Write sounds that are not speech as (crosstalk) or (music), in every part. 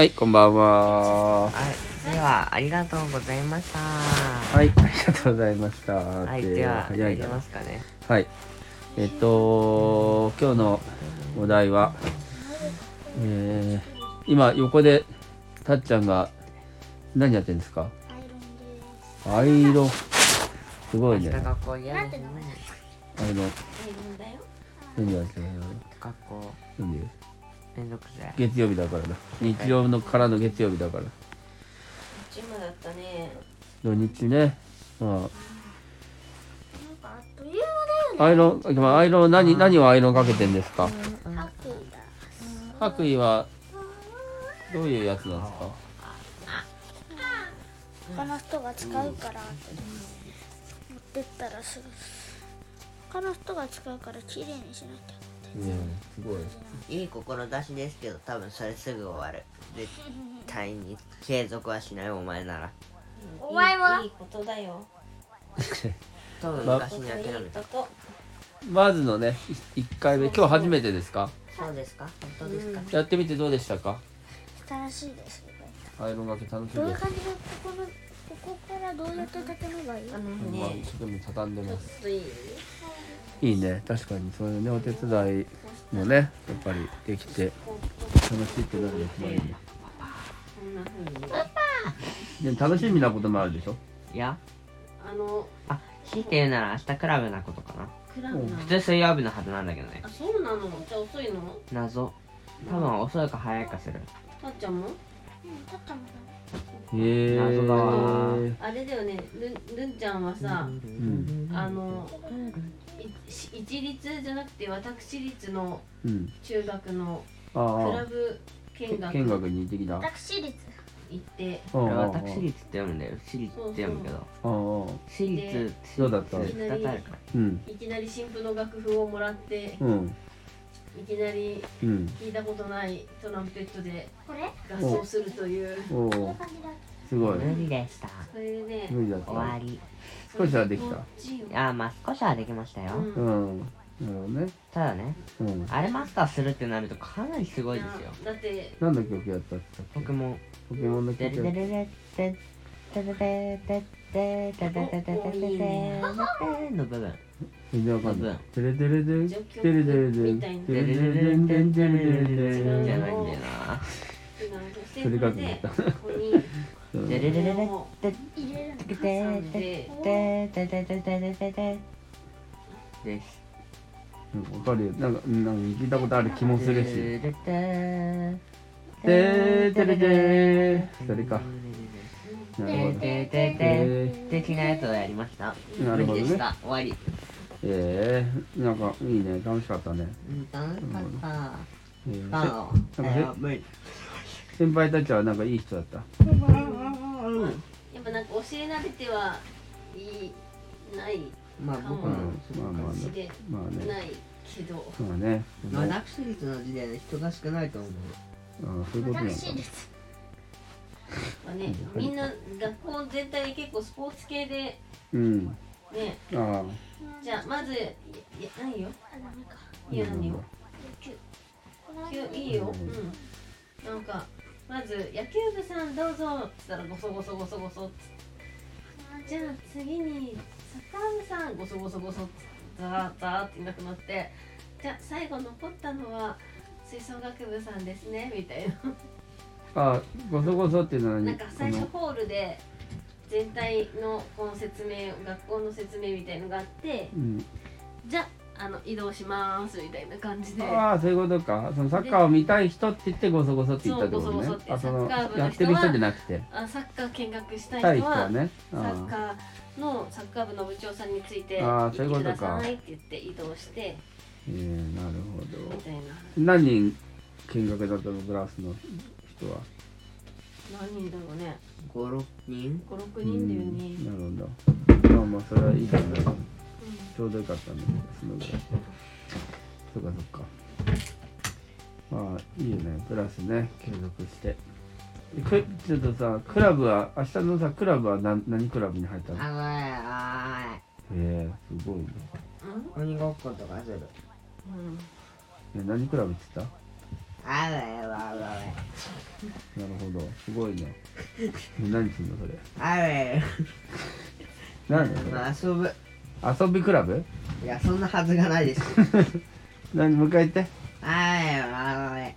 はい、こんばんは。はい、ではありがとうございました。はい、ありがとうございました。はい、でではやり早いますかね。はい。えっと、今日のお題は、えー、今横でたっちゃんが何やってるんですか？アイロン。すごいね。明日学校嫌。アイロン。何やってるの？学校なんで？めんどくさい。月曜日だからだ。日曜のからの月曜日だから。ジムだったね。土日ね。まなんかあっというあ、アイロン、まあアイロン、何、何をアイロンかけてんですか？間だ白衣だ白衣は、どういうやつなんですか？他の人が使うから後で持ってったらすぐ他の人が使うから綺麗にしなきゃうん、すごい。いい志ですけど、多分それすぐ終わる。絶対に継続はしないお前なら。お前もないいことだよ。(laughs) 多分ま昔に諦いいめた。こと。まずのね、い一回目、今日初めてですか？そうですか？本当ですか、やってみてどうでしたか？楽しいですよアイロンがけ楽しいです。どういう感じでここのここからどうやって畳めばいい？あのまあ、ね一、生懸命畳んでちょっます。といい？いいね、確かにそういうね、お手伝いもね、やっぱりできて、楽しいってなるのもいいね。こんな風に。で楽しみなこともあるでしょ？いや、あの、あ、強いて言うなら明日クラブなことかな。クラブ普。通水曜日のはずなんだけどねあ、。そうなの？じゃあ遅いの？謎。多分遅いか早いかする。たっちゃんも？うんたったのへえ謎だわあれだよね。るん、るんちゃんはさ、んあの。一律じゃなくて、私立のうん。中学のクああ、ラブ見学。見学に行ってきた。あ私立行って。私立って読むんだよ。私立って読むけど。ああ、私立、どうだった私立二つあるから。うん、いきなり新婦の楽譜をもらって、うん、いきなりうん。聞いたことないトランペットでこれ？合奏するという。こういう、感じだすごい。無理でした。それでね、無理だっ終わた。り。少しはできた。こっちよいや、まあ少しはできましたよ。うんうん。なるほどね。ただね、うん。あれマスターするってなるとかなりすごいですよ。だって何の曲やったって言ったっけ？僕も、ポケモンのデ曲やっレデレレテテテテテテテテテテテテテの部分。全然わかんない。テレテレテ序レテレテレテレデンデンデンデンデンじゃないんだよな。それがここにでん、入れるの挟んでですうん、わかるよ。なんか、なんか聞いたことある気もするし。でーてれでー。それか。なるほど。ででで的なやつをやりました。なるほどでね。終わり。ええ、なんかいいね、楽しかったね。楽しかった。えー。えー。先輩たちはなんかいい人だった？やっぱなんか教えられてはいないまあかも僕もまあまあね。しれまあね。ないけどまあね。私立の時代で人が少ないと思う。ああそういうことなんだ。まあねみんな学校全体で結構スポーツ系でうん。ねああ。じゃあまずいやいやないよいいよ何よいいようんなんかまず野球部さんどうぞっつったらゴソゴソゴソゴソっつってじゃあ次にサッカー部さんゴソゴソゴソっつってザーザーっていなくなってじゃあ最後残ったのは吹奏楽部さんですねみたいなああ、ごそごそっていうのはなんか最初こホールで全体のこの説明学校の説明みたいのがあってのうん。じゃああの移動しますみたいな感じでああ、そういうことか。そのサッカーを見たい人って言ってごそごそって言ったってことねそうごそごそっ。てあ、そのサッカー部の人はやってる人じゃなくて。あサッカー見学したい人は人はね。サッあカーのサッカー部の部長さんについてあーそういうことか行ってくださいって言って移動してええなるほみたいなど。何人見学だったのクラスの人は？何人だろうね五六人？56人だよねうんなるほど。まあまあそれはいいじゃない。ちょうどよかったね。そのぐらい。そっかそっか。まあいいよね。プラスね継続して。でくちょっとさクラブは明日のさクラブは何何クラブに入ったの？へあえすごいね。うんーい。鬼ごっことかする。うんえ何クラブって言っあれあれなるほどすごいね何すんのそれ？あれ何？だそれまあ遊ぶ遊びクラブ？いやそんなはずがないです (laughs) 何？もう一回言って。あれあれ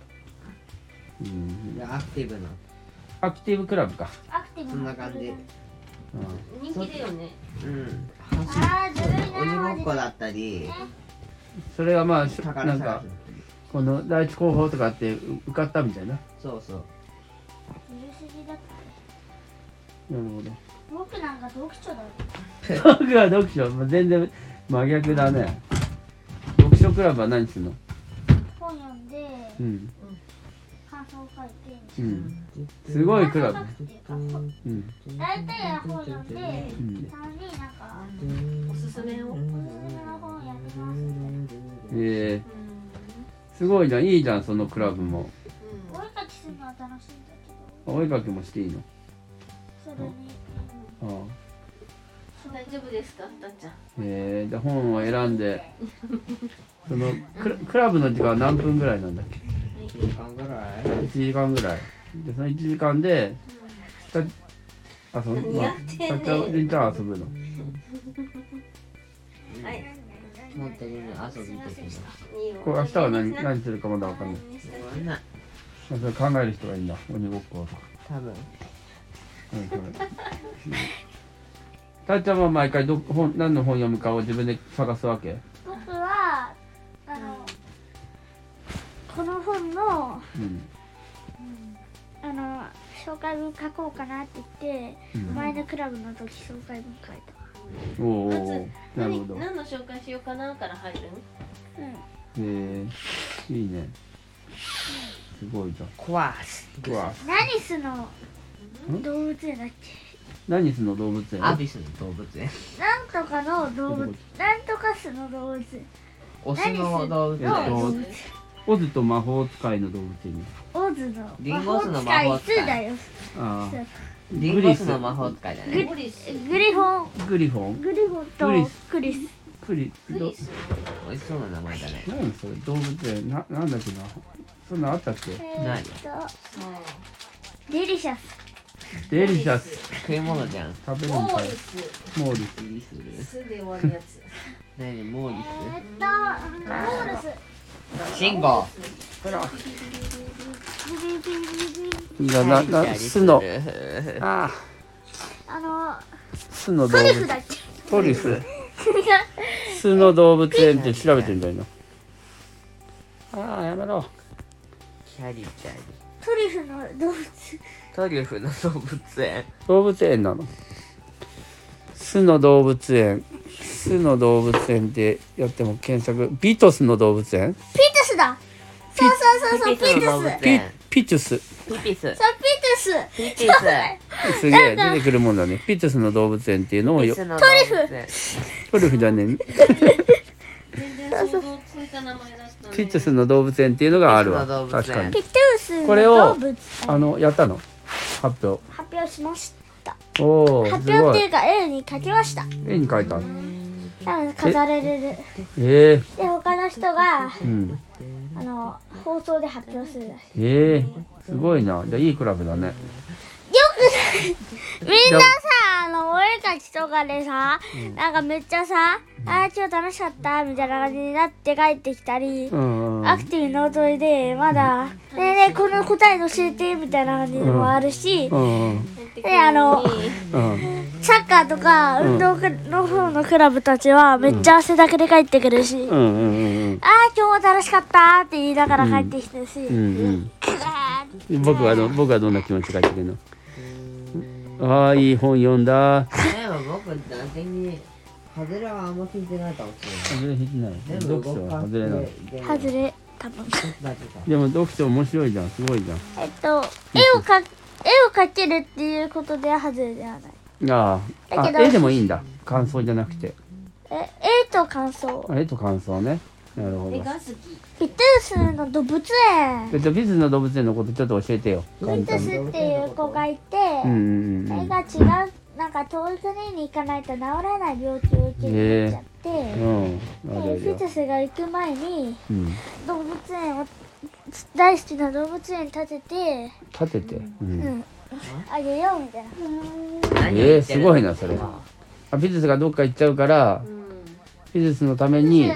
うんアクティブなアクティブクラブか。アクティブそんな感じう人気だよね。うん。あーずるいな鬼ごっこだったりんそれはまあなんかこの第一候補とかってう受かったみたいな？なそうそう。ずるすぎだってるほど。僕なんか読書だよ僕は読書、まあ、全然真逆だね。読書クラブは何するの？本読んでうん。感想を書いてうん。すごいクラブ。感想書くっていうかうん。大体は本読んでん。たまになんかおすすめをおすすめの本やりますみたいなえ。ー、すごいじゃん。いいじゃんそのクラブも。お絵かきするのは楽しいんだけど。お絵かきもしていいの？それにああ大丈夫ですかたっちゃん。えー、で本を選んで。(laughs) そのクラクラブの時間は何分ぐらいなんだっけ？1時間ぐらい。1時間ぐらい。でその1時間でたあその何やってんねん。たっちゃんりんちゃんは遊ぶの。はい。本当にね遊び的ないいよこれ明日は何何するかまだわかんない。ごめんなそれ考える人がいいんだ。鬼ごっことか。多分。うんそれ (laughs) たっちゃんは毎回ど本何の本読むかを自分で探すわけ？僕はあのこの本のうん。あの紹介文書こうかなって言って、うん。前のクラブの時紹介文書いた。おうおうおうなる何ほど。何の紹介しようかなから入る？うんへえいいね。すごいじゃん。怖すうわ何すの？ん？動物園だっけ？何すんの動物園アビスの動物園。なんとかの動物なんとかすの動物。園オスの動物えっと園オズと魔法使いの動物園。にオズのリンゴ酢の魔法使い。2だよああ。リンゴスの魔法使いだね。モリスグリフォン。グリフォン？グリフォンとグリス。クリス。クリど？美味しそうな名前だね。何それ？動物園？ななんだっけな？そんなんあったっけ？何えーっと。そうデリシャスデリシャス。食い物じゃん。食べるんかい。モーリス。モーリススで終わるやつ。何モーリえーっとモールス。スシンゴ。ビビビビビいやなな巣の。(laughs) ああ。あの巣の動トリュフ物。だっけトリュフ巣の動物園って調べてんだよな。ああやめろ。キャリキャリトリュフの動物トリュフの動物園。動物園なの？巣の動物園。巣の動物園ってやっても検索。ビトスの動物園？ピトスだ。そうそうそうそうピピピスの動トス。ピ物園。ピチュス。ピピス。そうピトス。ピピス。すげえ出てくるもんだね。ピトゥスの動物園っていうのをよピスの動物園トリュフじゃねえ。全然想像ついた名前だったねピトゥスの動物園っていうのがあるわ。ピトゥスの動物園。確かに。ピトゥスのこれを動物あのやったの？発表。発表しました。おおす発表っていうか絵に描きました。絵に描いた。の多分飾れる。でええ他の人がうん。あの放送で発表するええすごいな。じゃあいいクラブだね (laughs) みんなさあのお絵描きとかでさ、なんかめっちゃさあー今日楽しかったみたいな感じになって帰ってきたり、アクティブノートでまだ「ねえねえこの答え教えて」みたいな感じのもあるし、であのうん。サッカーとか運動の方のクラブたちはめっちゃ汗だくで帰ってくるし、ああ今日も楽しかったって言いながら帰ってきてるし、僕はど僕はどんな気持ちで帰ってくるの？ああいい本読んだ。でも僕だけに外れはあんま聞いてないかもしれない。外れ引いてない。読書は外れないー外れ多分。でも読書面白いじゃん。すごいじゃん。えっと絵をか絵を描けるっていうことでは外れではない。ああだけどあ絵でもいいんだ。感想じゃなくて。え絵と感想。あ絵と感想ね。なるほど。絵が好きピトゥースの動物園。えっとビズの動物園のことちょっと教えてよ。ピトゥスっていう子がいて、うんうんうん絵が違うなんか遠い国に行かないと治らない病気を受けるようになっちゃって、うん。あでれよピトゥースが行く前にうん。動物園を大好きな動物園建てて立てて、ううん。んあげようみたいな。何をえー、言ってるのすごいなそれ。あピズスがどっか行っちゃうからうん。ピズスのために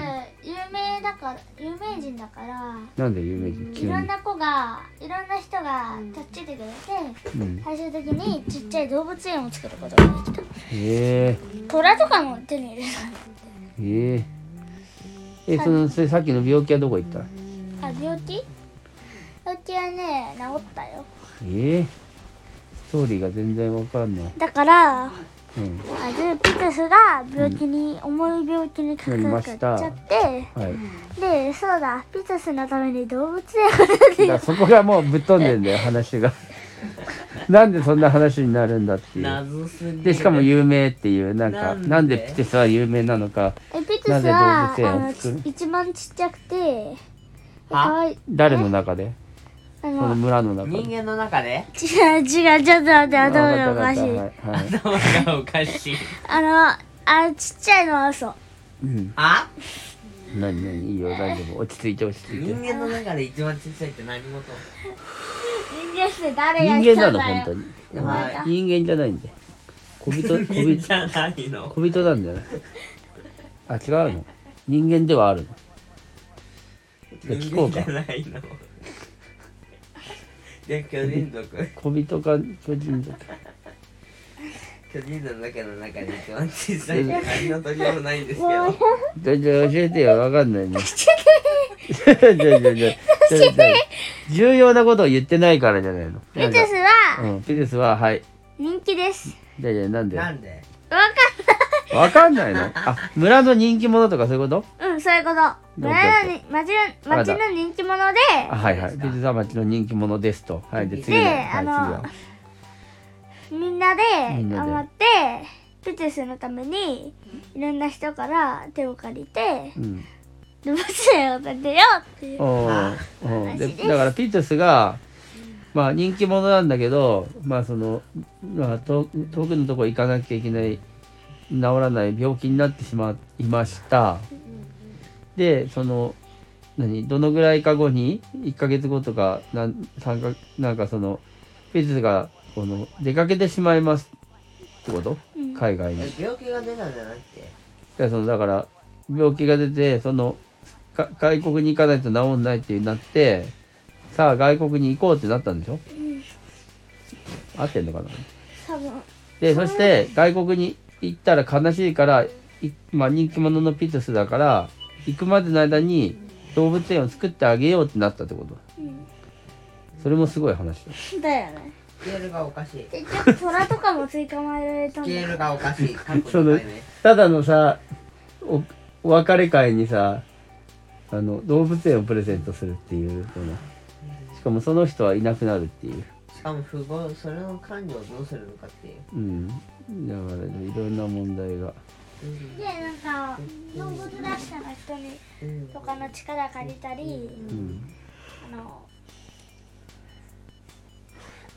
有名人だからなんで有名人？急に。いろんな子がいろんな人が助けてくれてうん。最終的にちっちゃい動物園を作ることができた。え。虎とかも手に入れー、えー、え。そのそれさっきの病気はどこ行った？たあ病気？病気はね治ったよ。え。ー、ストーリーが全然わかんないだからうん。あでピトスが病気に、重い病気にかかなりまっちした。ゃってはい。でそうだ。ピトスのために動物園をだからそこがもうぶっ飛んでんだよ話が。(laughs) なんでそんな話になるんだっていう。謎すぎる。でしかも有名っていうなんかなんで？なんでピテスは有名なのか。えピトスは動物園あのを作る？ち一番ちっちゃくて。はかい。誰の中で？あそのの村の中で人間の中で？違う違うちょっと待って頭がおかしい。はいはい。頭がおかしい (laughs) あのあちっちゃいのは嘘。うん。あ？何何？いいよ大丈夫。落ち着いて落ち着いて。人間の中で一番小さいって何事？人間って誰が人間なの本当に。はい。人間じゃないんで小人小 (laughs) 人間人じゃないの？小人なんだよねあ違うの。人間ではあるの。じゃあ聞こうか。人間じゃないので巨人族小人か巨人族巨人の中の中で一番小さい何の取りようもないんですけど。じゃあじゃあ教えてよわかんないね。じゃあじゃあじゃあじゃ重要なことを言ってないからじゃないのピトスはうんピテスははい人気ですじゃあじゃあなんでなんでわわかんないの？あ村の人気者とかそういうこと？うんそういうこと。村のに町の町の人気者で。あはいはい。ピテスは町の人気者ですと。はいで次ので。はい次は。みんなでみんなで。頑張ってピトスのためにいろんな人から手を借りてうん。動物園を建てようっていう。おーおー。でだからピートスがまあ人気者なんだけどまあその、まあ、遠遠くのとこ行かなきゃいけない治らない病気になってしまいました。でその何どのぐらいか後に1ヶ月後とかなん3かなんかそのピートスがこの出かけてしまいますってこと？うん。海外に。え病気が出たんじゃなくて？でそのだから病気が出てそのか外国に行かないと治んないってなってさあ外国に行こうってなったんでしょ？合ってんのかな？多分。でそして外国に行ったら悲しいからいまあ、人気者のピトスだから行くまでの間に動物園を作ってあげようってなったってこと。うん。それもすごい話だ。だよね。スケールがおかしい。結局虎とかも追加まえられたんだ。よスケールがおかしい。(laughs) そのただのさおお別れ会にさあの動物園をプレゼントするっていうしかもその人はいなくなるっていうしかもそれの管理をどうするのかっていう。うん。だからいろんな問題が。でなんか動物出したら人にうんとかの力借りたりうん。あの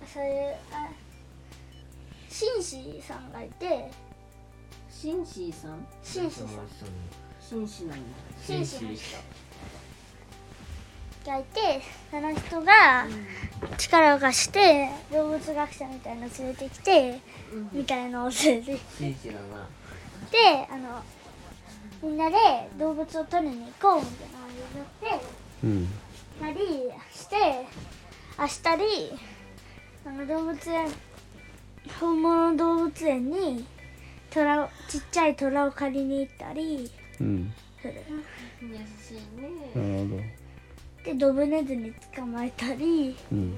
そういうあ紳士さんがいて。シンシーさん？紳士さん。紳士なんだ。紳士の人がいてその人が力を貸して動物学者みたいなの連れてきてみたいなのを連れてきて。であのみんなで動物を取りに行こうみたいな感じになってうん。なりして明日にあの動物園本物の動物園に虎をちっちゃい虎を借りに行ったりうん。する。優しいね。なるほどでドブネズミ捕まえたりうん。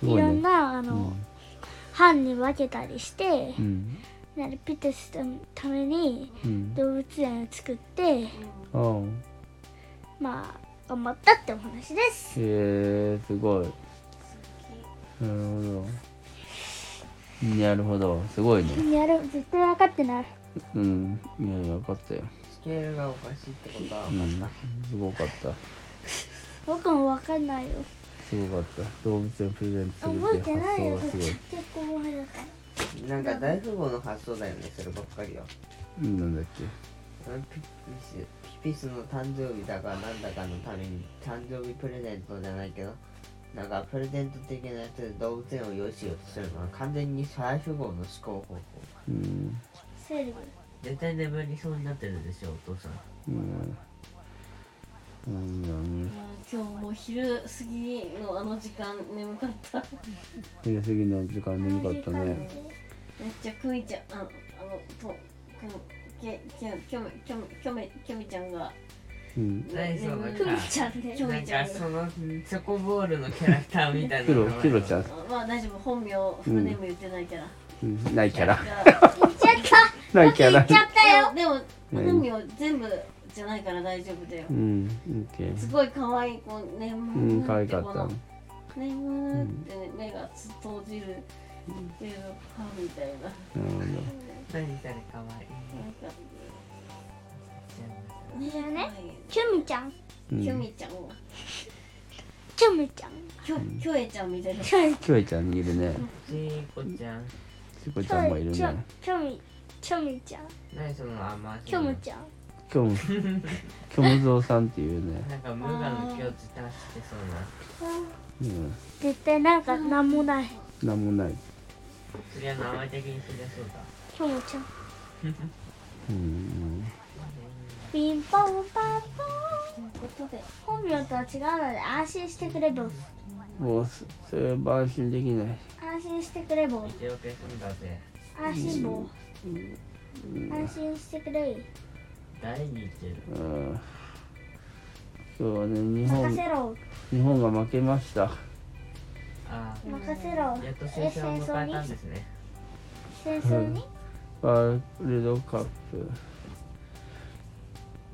すいろんごいねなあの、班に分けたりしてう、ん。なるピテスのためにうん。動物園を作ってああまあ頑張ったってお話です。へえすごい。なるほど。なるほど。すごいね。やる。絶対分かってない。うん。いやいや分かったよ。スケールがおかしいってことはうん分かっすごかった僕も分かんないよ。すごかった。動物園プレゼントするって発想がすごい。結構前だからた。なんか大富豪の発想だよねそればっかりは。うんなんだっけ？ピピスピピスの誕生日だかなんだかのために誕生日プレゼントじゃないけどなんかプレゼント的なやつで動物園を用意しようとするのは完全に最富豪の思考方法。うん。絶対眠りそうになってるでしょお父さん。うんうん何今日も昼過ぎのあの時間眠かった。昼過ぎの時間眠かったね。めっちゃクミちゃんあのあのとけけきょめきょめきょめきょめちゃんが。うん。何その眠クミちゃんできょなんめちゃんがかそのチョコボールのキャラクターみたいな (laughs) キロキロちゃん、あまあ大丈夫本名フルネーム言ってないから、うん、ないキャラ。が言っちゃった。ないキャラ。言っちゃったよ。でもうん本名全部じゃないから大丈夫だよ。うんオッケーすごい可愛い子眠うん可愛かった。この眠ってね目がつ閉じるけど歯みたいな。なるほど。何それかわい。ねねキュミちゃん。うん。キョミちゃんはキュミちゃん。キョキョエちゃんみたいな。キュミキョエちゃんいるね。ちーこちゃん。チコちゃんもいるね。キュミキュミちゃん。何その甘い。キュムちゃんキョムキョムゾウさんっていうね。なんか無我の境地出してそうな。うん。絶対なんかなんもない。なんもない。そりゃ名前的に知りやそうだ。キュミちゃん。うん。ピンポンパンポン。ということで本名とは違うので安心してくれボス。もうそそれは安心できない。安心してくれボス。一応消すんだぜ。安心ボうん。安心してくれ誰に言ってる。うん。今日はね日任本せろ。日本が負けました。ああ任せろ。やっとえ終戦を迎え戦争にたんですね。戦争に？ワールドカップ。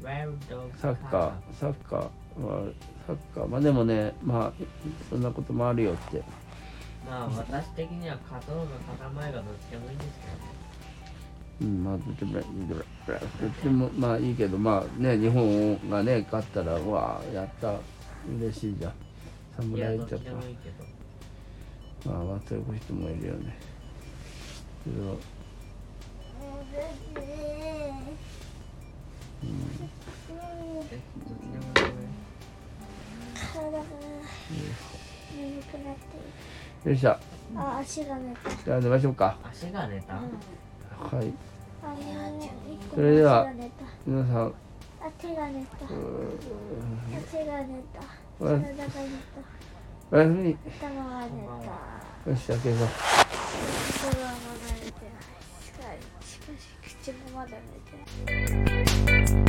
ワールドサッカー。サッカーはサッカー。まあでもねまあそんなこともあるよって。まあ私的には勝とうが勝たまいがどっちでもいいんですけどねうん。まあど。っちもどっちもまあいいけどまあね日本がね勝ったらうわあやった嬉しいじゃん。侍ジャどっちでもいまあまあそういう人もいるよねけどえどっちでもいいね体が眠くなっているよっしゃあ足が寝たじゃあ寝ましょうか足が寝た、はい。それでは皆さん。あ手が寝た。手が寝た体が寝た。おやすみ。頭が寝たよし開けよう心はまだ寝てない。しかししかし口もまだ寝てない